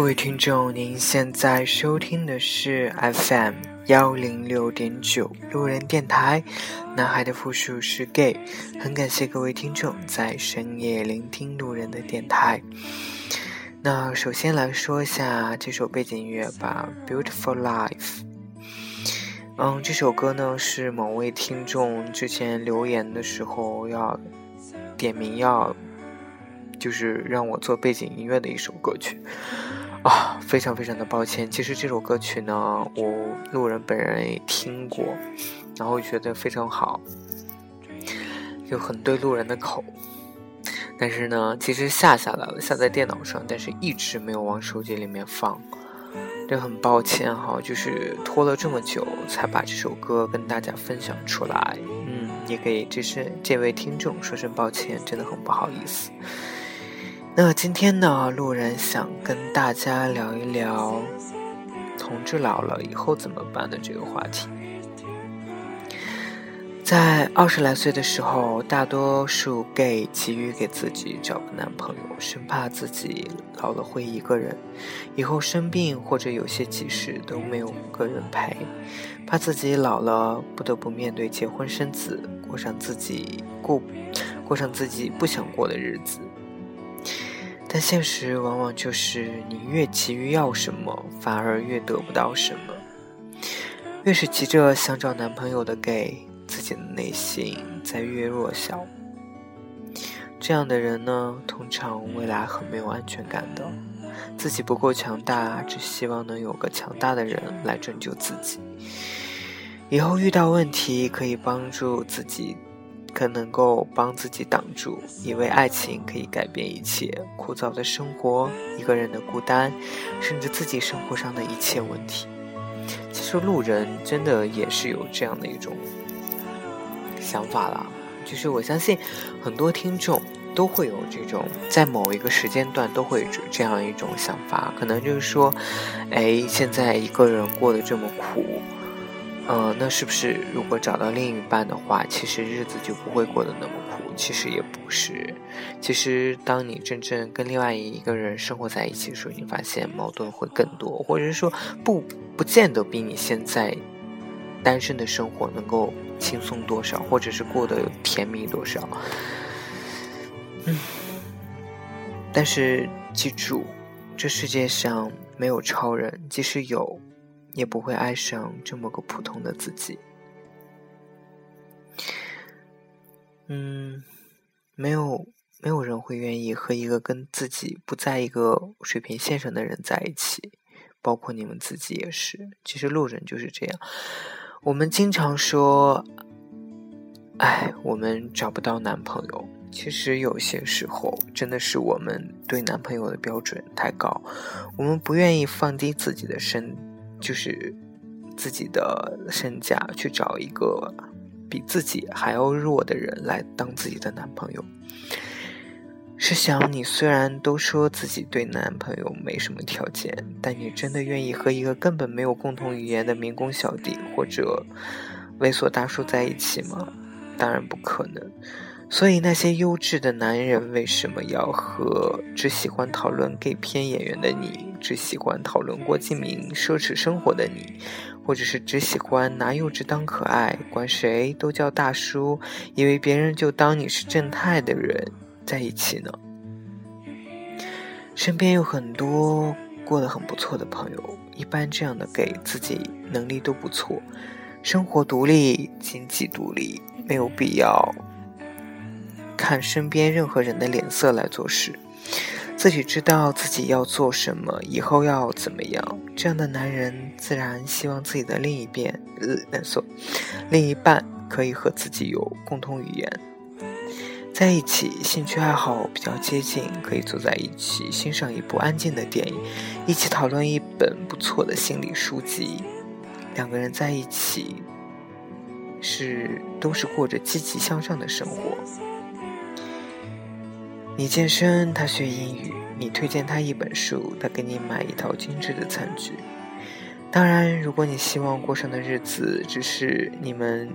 各位听众，您现在收听的是 FM 幺零六点九路人电台。男孩的复数是 gay，很感谢各位听众在深夜聆听路人的电台。那首先来说一下这首背景音乐吧，《Beautiful Life》。嗯，这首歌呢是某位听众之前留言的时候要点名要。就是让我做背景音乐的一首歌曲啊，非常非常的抱歉。其实这首歌曲呢，我路人本人也听过，然后觉得非常好，就很对路人的口。但是呢，其实下下来了，下在电脑上，但是一直没有往手机里面放，这很抱歉哈，就是拖了这么久才把这首歌跟大家分享出来。嗯，也给这是这位听众说声抱歉，真的很不好意思。那今天呢，路人想跟大家聊一聊同志老了以后怎么办的这个话题。在二十来岁的时候，大多数 gay 急于给自己找个男朋友，生怕自己老了会一个人，以后生病或者有些急事都没有个人陪，怕自己老了不得不面对结婚生子，过上自己过过上自己不想过的日子。但现实往往就是，你越急于要什么，反而越得不到什么。越是急着想找男朋友的 gay，自己的内心在越弱小。这样的人呢，通常未来很没有安全感的，自己不够强大，只希望能有个强大的人来拯救自己，以后遇到问题可以帮助自己。可能够帮自己挡住，以为爱情可以改变一切枯燥的生活，一个人的孤单，甚至自己生活上的一切问题。其实路人真的也是有这样的一种想法啦，就是我相信很多听众都会有这种，在某一个时间段都会有这样一种想法，可能就是说，哎，现在一个人过得这么苦。嗯，那是不是如果找到另一半的话，其实日子就不会过得那么苦？其实也不是。其实，当你真正跟另外一个人生活在一起的时候，你发现矛盾会更多，或者是说不不见得比你现在单身的生活能够轻松多少，或者是过得甜蜜多少。嗯，但是记住，这世界上没有超人，即使有。也不会爱上这么个普通的自己。嗯，没有没有人会愿意和一个跟自己不在一个水平线上的人在一起，包括你们自己也是。其实路人就是这样。我们经常说，哎，我们找不到男朋友。其实有些时候，真的是我们对男朋友的标准太高，我们不愿意放低自己的身。就是自己的身价去找一个比自己还要弱的人来当自己的男朋友。是想，你虽然都说自己对男朋友没什么条件，但你真的愿意和一个根本没有共同语言的民工小弟或者猥琐大叔在一起吗？当然不可能。所以，那些优质的男人为什么要和只喜欢讨论 gay 片演员的你，只喜欢讨论郭敬明奢侈生活的你，或者是只喜欢拿幼稚当可爱，管谁都叫大叔，以为别人就当你是正太的人在一起呢？身边有很多过得很不错的朋友，一般这样的 gay 自己能力都不错，生活独立，经济独立，没有必要。看身边任何人的脸色来做事，自己知道自己要做什么，以后要怎么样。这样的男人自然希望自己的另一边，呃，所，另一半可以和自己有共同语言，在一起，兴趣爱好比较接近，可以坐在一起欣赏一部安静的电影，一起讨论一本不错的心理书籍。两个人在一起，是都是过着积极向上的生活。你健身，他学英语；你推荐他一本书，他给你买一套精致的餐具。当然，如果你希望过上的日子只是你们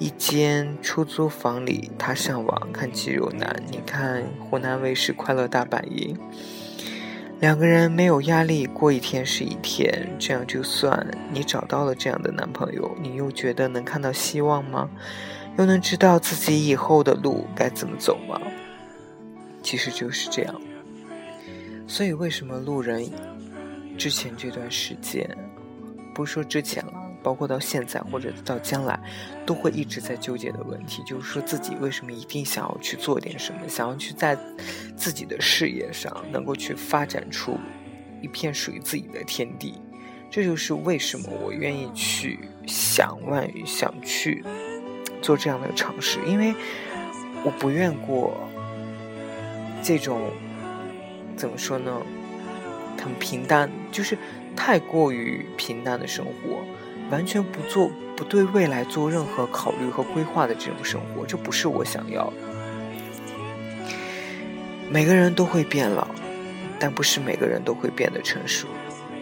一间出租房里，他上网看肌肉男，你看湖南卫视快乐大本营，两个人没有压力，过一天是一天，这样就算你找到了这样的男朋友，你又觉得能看到希望吗？又能知道自己以后的路该怎么走吗？其实就是这样。所以为什么路人之前这段时间，不说之前了。包括到现在或者到将来，都会一直在纠结的问题，就是说自己为什么一定想要去做点什么，想要去在自己的事业上能够去发展出一片属于自己的天地。这就是为什么我愿意去想万想去做这样的尝试，因为我不愿过这种怎么说呢，很平淡，就是太过于平淡的生活。完全不做、不对未来做任何考虑和规划的这种生活，这不是我想要的。每个人都会变老，但不是每个人都会变得成熟。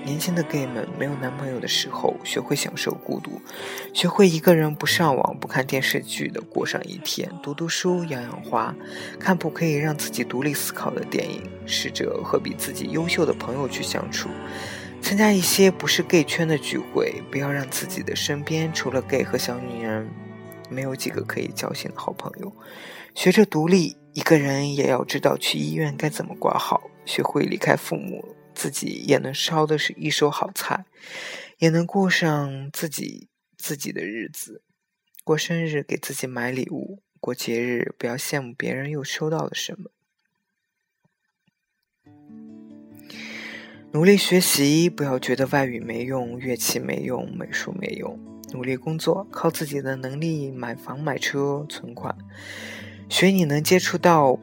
年轻的 gay 们没有男朋友的时候，学会享受孤独，学会一个人不上网、不看电视剧的过上一天，读读书、养养花，看部可以让自己独立思考的电影，试着和比自己优秀的朋友去相处。参加一些不是 gay 圈的聚会，不要让自己的身边除了 gay 和小女人，没有几个可以交心的好朋友。学着独立，一个人也要知道去医院该怎么挂号。学会离开父母，自己也能烧的是一手好菜，也能过上自己自己的日子。过生日给自己买礼物，过节日不要羡慕别人又收到了什么。努力学习，不要觉得外语没用，乐器没用，美术没用。努力工作，靠自己的能力买房买车存款。学你能接触到、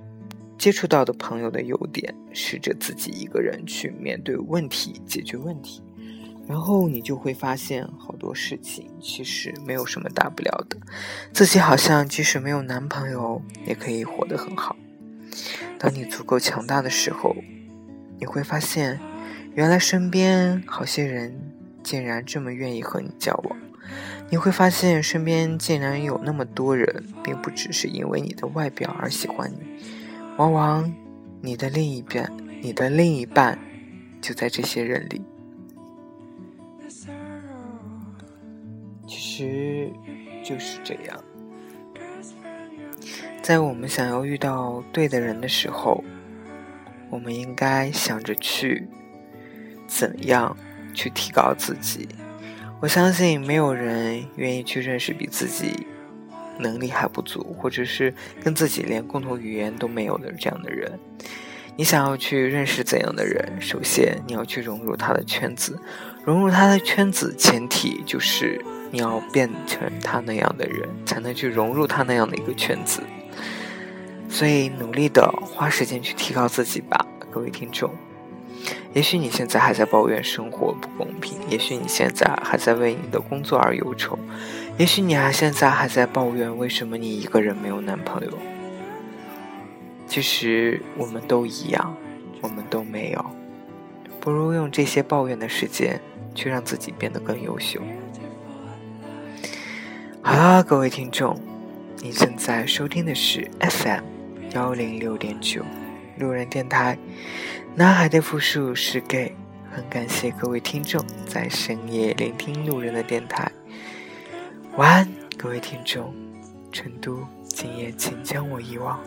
接触到的朋友的优点，试着自己一个人去面对问题，解决问题。然后你就会发现，好多事情其实没有什么大不了的。自己好像即使没有男朋友，也可以活得很好。当你足够强大的时候，你会发现。原来身边好些人竟然这么愿意和你交往，你会发现身边竟然有那么多人，并不只是因为你的外表而喜欢你，往往你的另一半，你的另一半就在这些人里。其实就是这样，在我们想要遇到对的人的时候，我们应该想着去。怎样去提高自己？我相信没有人愿意去认识比自己能力还不足，或者是跟自己连共同语言都没有的这样的人。你想要去认识怎样的人？首先你要去融入他的圈子，融入他的圈子前提就是你要变成他那样的人，才能去融入他那样的一个圈子。所以努力的花时间去提高自己吧，各位听众。也许你现在还在抱怨生活不公平，也许你现在还在为你的工作而忧愁，也许你还现在还在抱怨为什么你一个人没有男朋友。其实我们都一样，我们都没有，不如用这些抱怨的时间去让自己变得更优秀。好啦，各位听众，你正在收听的是 FM 幺零六点九路人电台。男孩的复数是 gay，很感谢各位听众在深夜聆听路人的电台。晚安，各位听众。成都，今夜请将我遗忘。